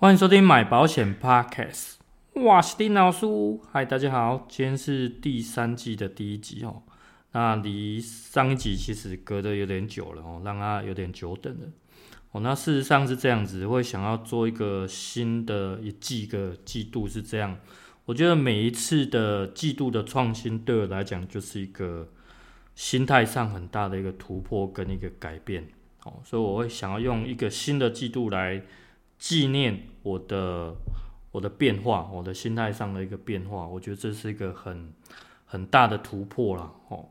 欢迎收听买保险 Podcast，我是丁老师。嗨，大家好，今天是第三季的第一集哦。那离上一集其实隔得有点久了哦，让它有点久等了哦。那事实上是这样子，会想要做一个新的一季个季度是这样。我觉得每一次的季度的创新，对我来讲就是一个心态上很大的一个突破跟一个改变哦。所以我会想要用一个新的季度来。纪念我的我的变化，我的心态上的一个变化，我觉得这是一个很很大的突破了哦。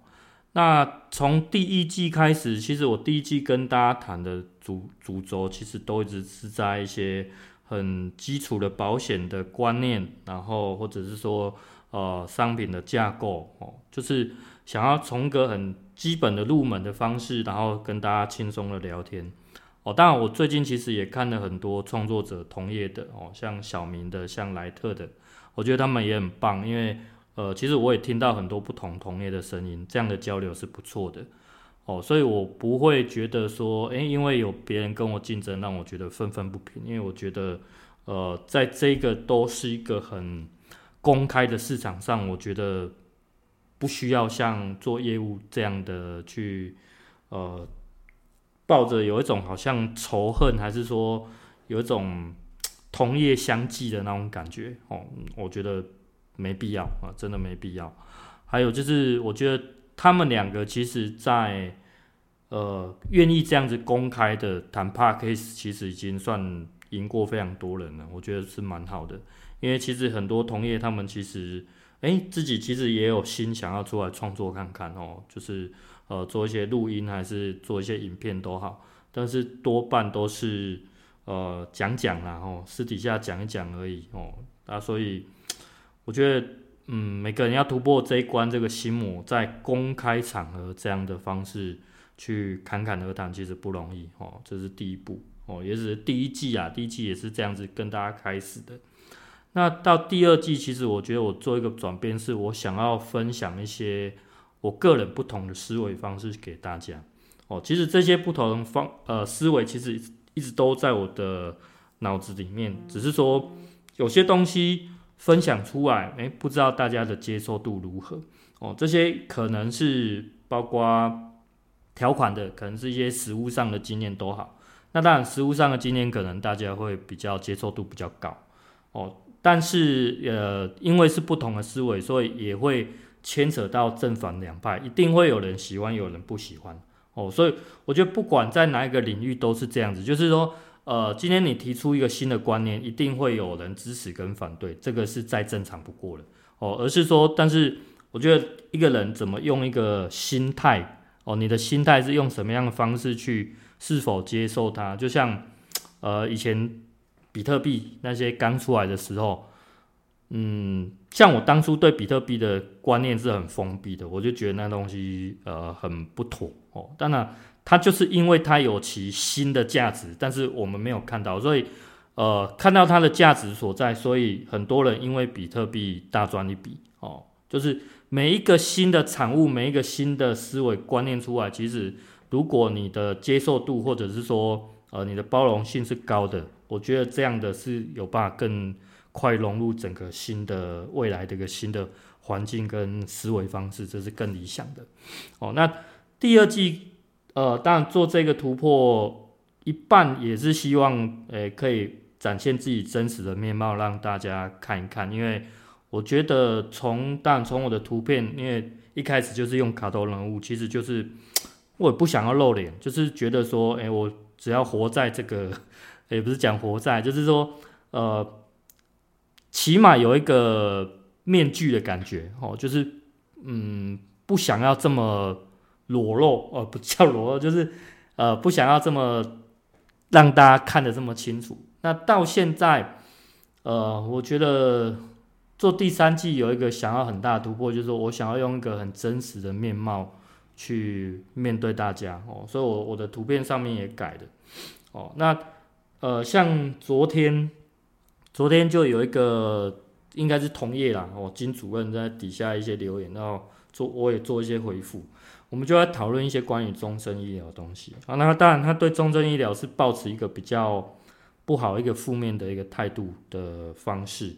那从第一季开始，其实我第一季跟大家谈的主主轴，其实都一直是在一些很基础的保险的观念，然后或者是说呃商品的架构哦，就是想要从个很基本的入门的方式，然后跟大家轻松的聊天。哦，当然，我最近其实也看了很多创作者同业的哦，像小明的，像莱特的，我觉得他们也很棒，因为呃，其实我也听到很多不同同业的声音，这样的交流是不错的哦，所以我不会觉得说，诶，因为有别人跟我竞争，让我觉得愤愤不平，因为我觉得呃，在这个都是一个很公开的市场上，我觉得不需要像做业务这样的去呃。抱着有一种好像仇恨，还是说有一种 同业相忌的那种感觉哦，我觉得没必要啊，真的没必要。还有就是，我觉得他们两个其实在呃愿意这样子公开的谈 Podcast，其实已经算赢过非常多人了，我觉得是蛮好的。因为其实很多同业他们其实哎、自己其实也有心想要出来创作看看哦，就是。呃，做一些录音还是做一些影片都好，但是多半都是呃讲讲啦，哦，私底下讲一讲而已哦。啊，所以我觉得，嗯，每个人要突破这一关，这个心魔，在公开场合这样的方式去侃侃而谈，其实不容易哦。这是第一步哦，也是第一季啊，第一季也是这样子跟大家开始的。那到第二季，其实我觉得我做一个转变，是我想要分享一些。我个人不同的思维方式给大家哦，其实这些不同方呃思维其实一直都在我的脑子里面，只是说有些东西分享出来，诶，不知道大家的接受度如何哦。这些可能是包括条款的，可能是一些实务上的经验都好。那当然，实务上的经验可能大家会比较接受度比较高哦，但是呃，因为是不同的思维，所以也会。牵扯到正反两派，一定会有人喜欢，有人不喜欢哦。所以我觉得不管在哪一个领域都是这样子，就是说，呃，今天你提出一个新的观念，一定会有人支持跟反对，这个是再正常不过了哦。而是说，但是我觉得一个人怎么用一个心态哦，你的心态是用什么样的方式去是否接受它？就像呃以前比特币那些刚出来的时候。嗯，像我当初对比特币的观念是很封闭的，我就觉得那东西呃很不妥哦。当然，它就是因为它有其新的价值，但是我们没有看到，所以呃看到它的价值所在，所以很多人因为比特币大赚一笔哦。就是每一个新的产物，每一个新的思维观念出来，其实如果你的接受度或者是说呃你的包容性是高的，我觉得这样的是有办法更。快融入整个新的未来的一个新的环境跟思维方式，这是更理想的。哦，那第二季，呃，当然做这个突破一半也是希望，诶、可以展现自己真实的面貌，让大家看一看。因为我觉得从，当然从我的图片，因为一开始就是用卡通人物，其实就是我也不想要露脸，就是觉得说，诶、我只要活在这个，也不是讲活在，就是说，呃。起码有一个面具的感觉哦，就是嗯，不想要这么裸露哦，不叫裸露，就是呃，不想要这么让大家看得这么清楚。那到现在，呃，我觉得做第三季有一个想要很大的突破，就是说我想要用一个很真实的面貌去面对大家哦，所以我我的图片上面也改了哦。那呃，像昨天。昨天就有一个应该是同业啦，哦，金主任在底下一些留言，然后做我也做一些回复，我们就在讨论一些关于终身医疗的东西啊。那当然他对终身医疗是抱持一个比较不好一个负面的一个态度的方式。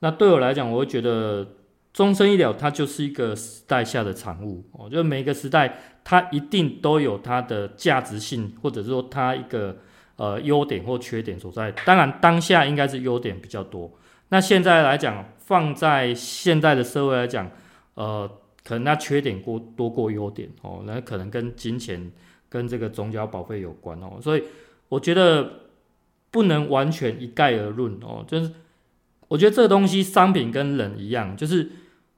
那对我来讲，我会觉得终身医疗它就是一个时代下的产物哦，就是每个时代它一定都有它的价值性，或者说它一个呃优点或缺点所在。当然当下应该是优点比较多。那现在来讲，放在现在的社会来讲，呃，可能它缺点过多过优点哦，那可能跟金钱跟这个总缴保费有关哦，所以我觉得不能完全一概而论哦，就是。我觉得这个东西，商品跟人一样，就是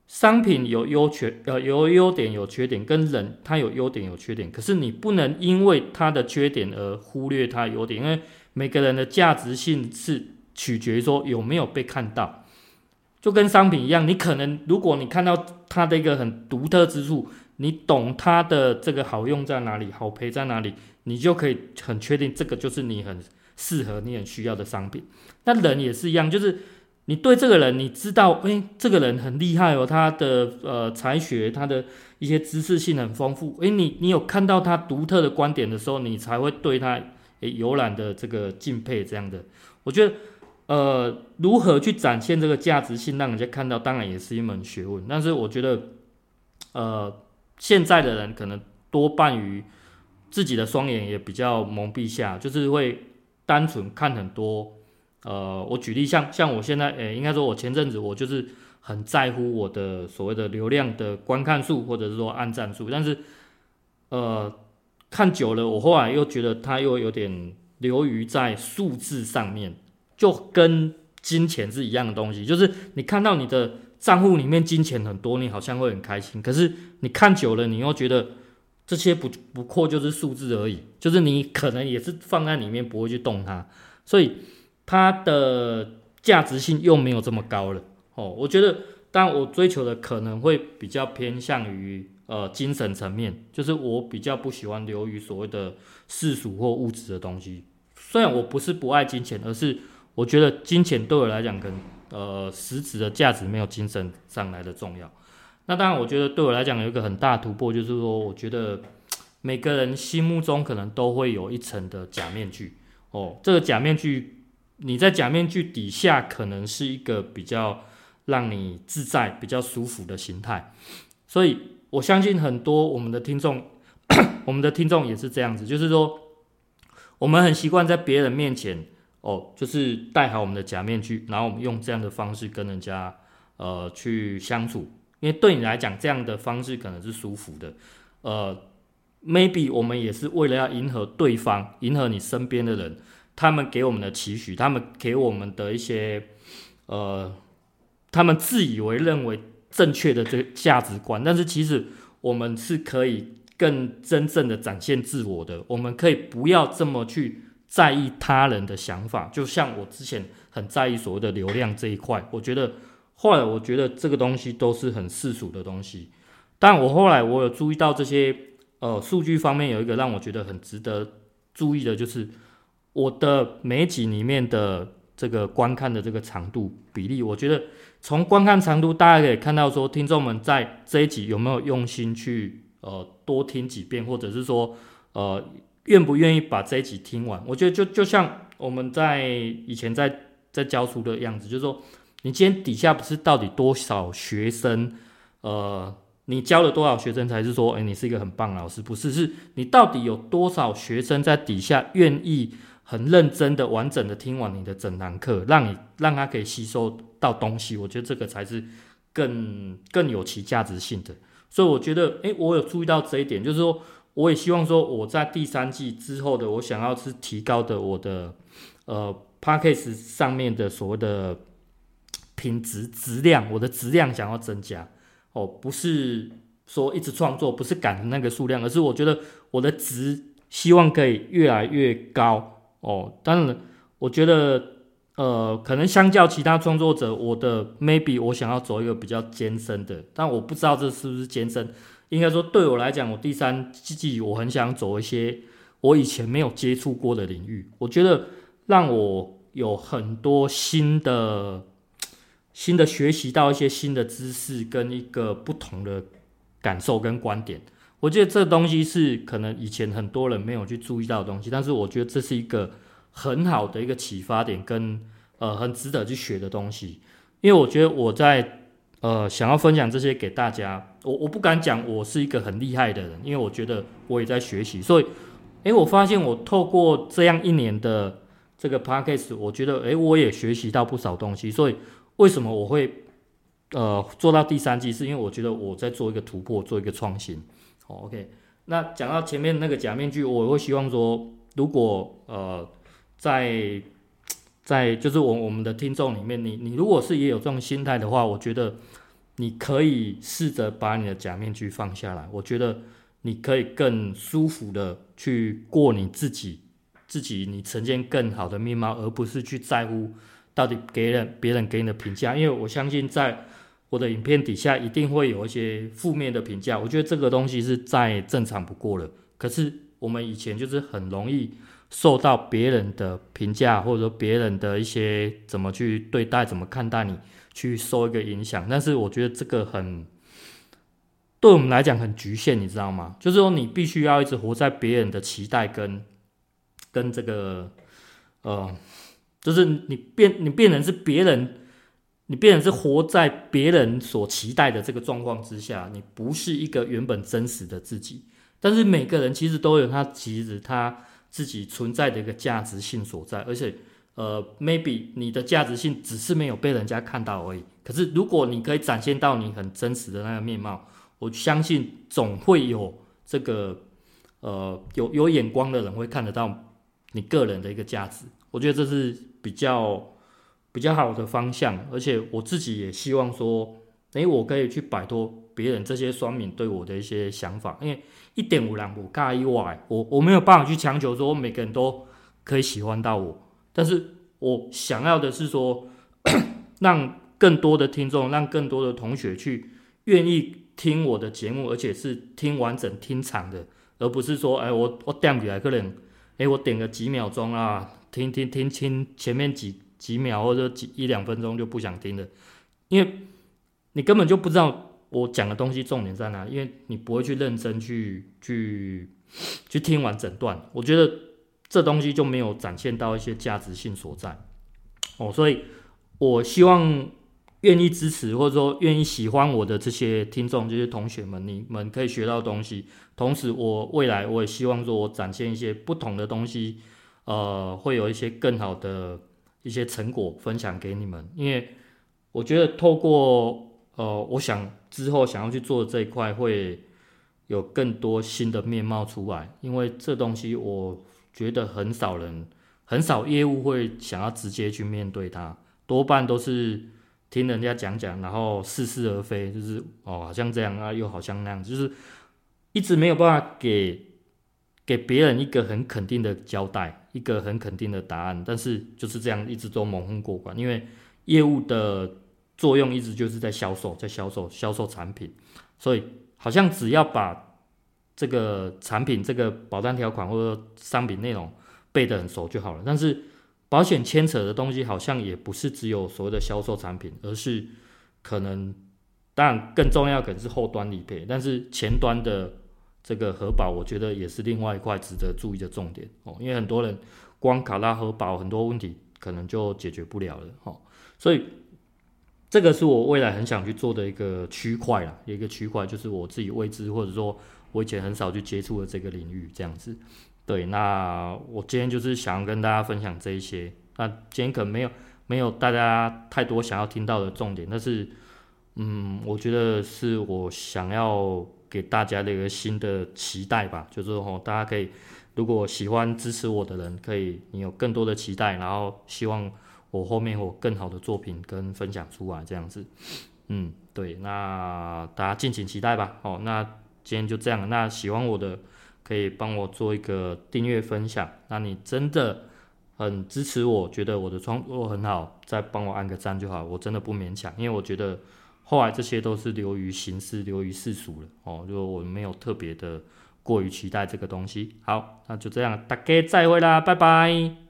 商品有优缺，呃，有优点有缺点，跟人它有优点有缺点。可是你不能因为它的缺点而忽略它优点，因为每个人的价值性是取决于说有没有被看到。就跟商品一样，你可能如果你看到它的一个很独特之处，你懂它的这个好用在哪里，好赔在哪里，你就可以很确定这个就是你很适合、你很需要的商品。那人也是一样，就是。你对这个人，你知道，诶，这个人很厉害哦，他的呃才学，他的一些知识性很丰富，诶，你你有看到他独特的观点的时候，你才会对他诶有览的这个敬佩这样的。我觉得，呃，如何去展现这个价值性，让人家看到，当然也是一门学问。但是我觉得，呃，现在的人可能多半于自己的双眼也比较蒙蔽下，就是会单纯看很多。呃，我举例像像我现在，诶、应该说，我前阵子我就是很在乎我的所谓的流量的观看数，或者是说按赞数，但是，呃，看久了，我后来又觉得它又有点流于在数字上面，就跟金钱是一样的东西，就是你看到你的账户里面金钱很多，你好像会很开心，可是你看久了，你又觉得这些不不过就是数字而已，就是你可能也是放在里面不会去动它，所以。它的价值性又没有这么高了哦，我觉得，当然我追求的可能会比较偏向于呃精神层面，就是我比较不喜欢流于所谓的世俗或物质的东西。虽然我不是不爱金钱，而是我觉得金钱对我来讲，可能呃实质的价值没有精神上来的重要。那当然，我觉得对我来讲有一个很大的突破，就是说，我觉得每个人心目中可能都会有一层的假面具哦，这个假面具。你在假面具底下，可能是一个比较让你自在、比较舒服的形态，所以我相信很多我们的听众，我们的听众也是这样子，就是说，我们很习惯在别人面前，哦，就是戴好我们的假面具，然后我们用这样的方式跟人家呃去相处，因为对你来讲，这样的方式可能是舒服的，呃，maybe 我们也是为了要迎合对方，迎合你身边的人。他们给我们的期许，他们给我们的一些，呃，他们自以为认为正确的这个价值观，但是其实我们是可以更真正的展现自我的。我们可以不要这么去在意他人的想法，就像我之前很在意所谓的流量这一块。我觉得后来我觉得这个东西都是很世俗的东西，但我后来我有注意到这些，呃，数据方面有一个让我觉得很值得注意的，就是。我的每集里面的这个观看的这个长度比例，我觉得从观看长度，大家可以看到说，听众们在这一集有没有用心去呃多听几遍，或者是说呃愿不愿意把这一集听完？我觉得就就像我们在以前在在教书的样子，就是说你今天底下不是到底多少学生，呃，你教了多少学生才是说，诶，你是一个很棒老师？不是，是你到底有多少学生在底下愿意。很认真的、完整的听完你的整堂课，让你让他可以吸收到东西，我觉得这个才是更更有其价值性的。所以我觉得，诶，我有注意到这一点，就是说，我也希望说，我在第三季之后的，我想要是提高的我的呃 Podcast 上面的所谓的品质质量，我的质量想要增加哦，不是说一直创作，不是赶那个数量，而是我觉得我的值希望可以越来越高。哦，当然，我觉得，呃，可能相较其他创作者，我的 maybe 我想要走一个比较艰深的，但我不知道这是不是艰深。应该说，对我来讲，我第三季我很想走一些我以前没有接触过的领域。我觉得让我有很多新的、新的学习到一些新的知识跟一个不同的感受跟观点。我觉得这东西是可能以前很多人没有去注意到的东西，但是我觉得这是一个很好的一个启发点跟呃很值得去学的东西。因为我觉得我在呃想要分享这些给大家，我我不敢讲我是一个很厉害的人，因为我觉得我也在学习，所以诶，我发现我透过这样一年的这个 podcast，我觉得诶，我也学习到不少东西。所以为什么我会呃做到第三季，是因为我觉得我在做一个突破，做一个创新。好，OK。那讲到前面那个假面具，我会希望说，如果呃，在在就是我我们的听众里面，你你如果是也有这种心态的话，我觉得你可以试着把你的假面具放下来。我觉得你可以更舒服的去过你自己自己你呈现更好的面貌，而不是去在乎到底给人别人给你的评价。因为我相信在。我的影片底下一定会有一些负面的评价，我觉得这个东西是再正常不过了。可是我们以前就是很容易受到别人的评价，或者说别人的一些怎么去对待、怎么看待你，去受一个影响。但是我觉得这个很对我们来讲很局限，你知道吗？就是说你必须要一直活在别人的期待跟跟这个呃，就是你变你变成是别人。你变成是活在别人所期待的这个状况之下，你不是一个原本真实的自己。但是每个人其实都有他其实他自己存在的一个价值性所在，而且呃，maybe 你的价值性只是没有被人家看到而已。可是如果你可以展现到你很真实的那个面貌，我相信总会有这个呃有有眼光的人会看得到你个人的一个价值。我觉得这是比较。比较好的方向，而且我自己也希望说，诶、我可以去摆脱别人这些酸民对我的一些想法，因为一点五两不尬意外，我我没有办法去强求说每个人都可以喜欢到我，但是我想要的是说，让更多的听众，让更多的同学去愿意听我的节目，而且是听完整、听长的，而不是说，哎、我我点起来可能，诶、我点个几秒钟啊，听听听听前面几。几秒或者几一两分钟就不想听了，因为你根本就不知道我讲的东西重点在哪，因为你不会去认真去去去听完整段。我觉得这东西就没有展现到一些价值性所在哦，所以我希望愿意支持或者说愿意喜欢我的这些听众、这些同学们，你们可以学到东西。同时，我未来我也希望说我展现一些不同的东西，呃，会有一些更好的。一些成果分享给你们，因为我觉得透过呃，我想之后想要去做这一块会有更多新的面貌出来，因为这东西我觉得很少人、很少业务会想要直接去面对它，多半都是听人家讲讲，然后似是而非，就是哦，好像这样啊，又好像那样，就是一直没有办法给给别人一个很肯定的交代。一个很肯定的答案，但是就是这样一直都蒙混过关，因为业务的作用一直就是在销售，在销售销售产品，所以好像只要把这个产品、这个保单条款或者商品内容背得很熟就好了。但是保险牵扯的东西好像也不是只有所谓的销售产品，而是可能当然更重要可能是后端理赔，但是前端的。这个核保，我觉得也是另外一块值得注意的重点哦，因为很多人光卡拉核保，很多问题可能就解决不了了哦，所以这个是我未来很想去做的一个区块啦，一个区块就是我自己未知或者说我以前很少去接触的这个领域这样子。对，那我今天就是想要跟大家分享这一些，那今天可能没有没有大家太多想要听到的重点，但是嗯，我觉得是我想要。给大家的一个新的期待吧，就是说，大家可以，如果喜欢支持我的人，可以你有更多的期待，然后希望我后面有更好的作品跟分享出来，这样子，嗯，对，那大家敬请期待吧。哦，那今天就这样，那喜欢我的可以帮我做一个订阅分享，那你真的很支持我，觉得我的创作很好，再帮我按个赞就好，我真的不勉强，因为我觉得。后来这些都是流于形式，流于世俗了哦，就我没有特别的过于期待这个东西。好，那就这样，大家再会啦，拜拜。